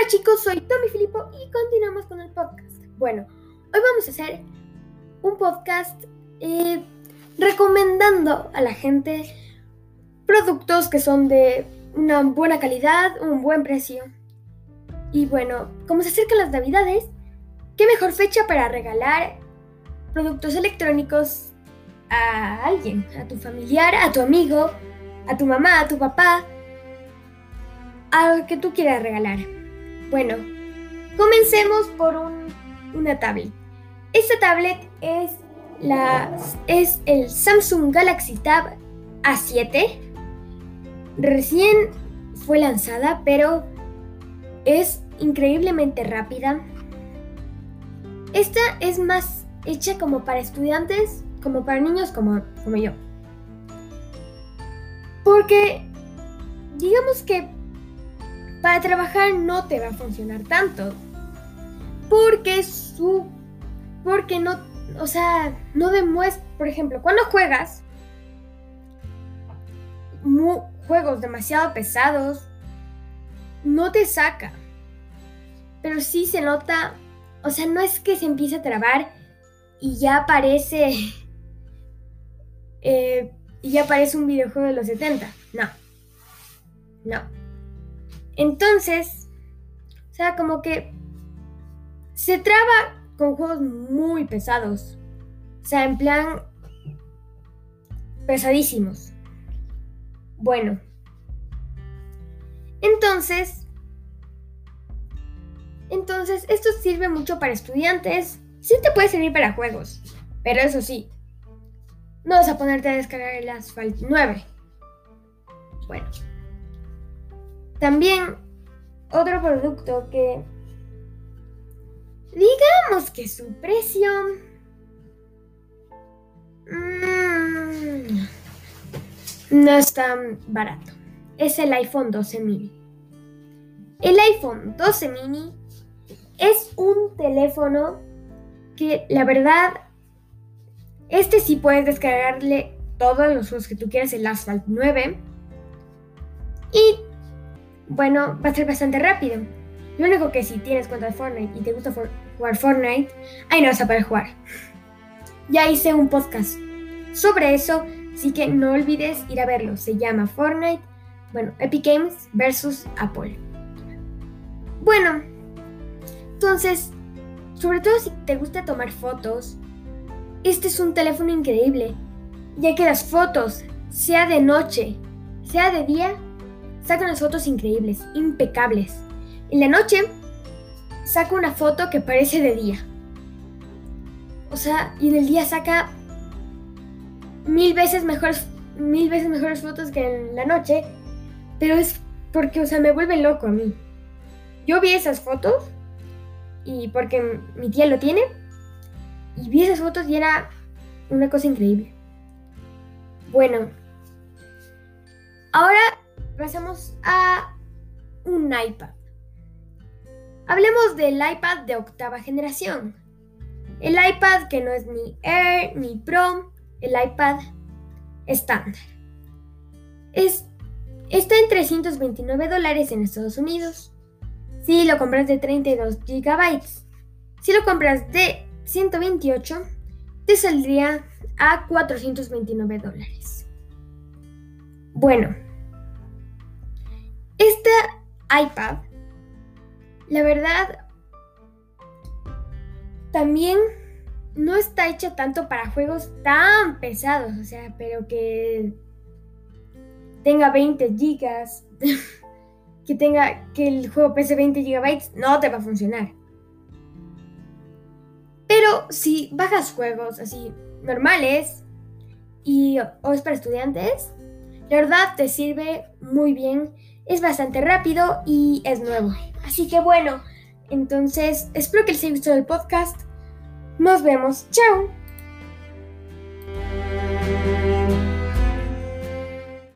Hola chicos, soy Tommy Filippo y continuamos con el podcast. Bueno, hoy vamos a hacer un podcast eh, recomendando a la gente productos que son de una buena calidad, un buen precio. Y bueno, como se acercan las navidades, ¿qué mejor fecha para regalar productos electrónicos a alguien? A tu familiar, a tu amigo, a tu mamá, a tu papá, a que tú quieras regalar. Bueno, comencemos por una tablet. Esta tablet es, la, es el Samsung Galaxy Tab A7. Recién fue lanzada, pero es increíblemente rápida. Esta es más hecha como para estudiantes, como para niños como, como yo. Porque digamos que para trabajar no te va a funcionar tanto. Porque su. Porque no. O sea, no demuestra. Por ejemplo, cuando juegas. juegos demasiado pesados. No te saca. Pero sí se nota. O sea, no es que se empiece a trabar y ya aparece. Eh, y ya aparece un videojuego de los 70. No. No. Entonces, o sea, como que se traba con juegos muy pesados. O sea, en plan pesadísimos. Bueno. Entonces, entonces, esto sirve mucho para estudiantes. Sí te puede servir para juegos. Pero eso sí, no vas a ponerte a descargar el Asphalt 9. Bueno. También otro producto que digamos que su precio mm, no es tan barato. Es el iPhone 12 mini. El iPhone 12 mini es un teléfono que la verdad, este sí puedes descargarle todos los juegos que tú quieras, el Asphalt 9. Y bueno, va a ser bastante rápido. Lo único que si tienes cuenta de Fortnite y te gusta jugar Fortnite, ahí no vas a poder jugar. Ya hice un podcast sobre eso, así que no olvides ir a verlo. Se llama Fortnite, bueno, Epic Games versus Apple. Bueno, entonces, sobre todo si te gusta tomar fotos, este es un teléfono increíble, ya que las fotos, sea de noche, sea de día, saca unas fotos increíbles, impecables. En la noche saca una foto que parece de día. O sea, y en el día saca mil veces mejores, mil veces mejores fotos que en la noche. Pero es porque, o sea, me vuelve loco a mí. Yo vi esas fotos y porque mi tía lo tiene y vi esas fotos y era una cosa increíble. Bueno, ahora pasamos a un iPad. Hablemos del iPad de octava generación. El iPad que no es ni Air ni Pro, el iPad estándar. Es, está en 329 dólares en Estados Unidos. Si lo compras de 32 GB. Si lo compras de 128, te saldría a 429 dólares. Bueno, iPad, la verdad, también no está hecha tanto para juegos tan pesados, o sea, pero que tenga 20 gigas, que tenga que el juego pese 20 gigabytes, no te va a funcionar. Pero si bajas juegos así normales y o es para estudiantes, la verdad te sirve muy bien es bastante rápido y es nuevo. Así que bueno, entonces espero que les haya gustado el podcast. Nos vemos. Chao.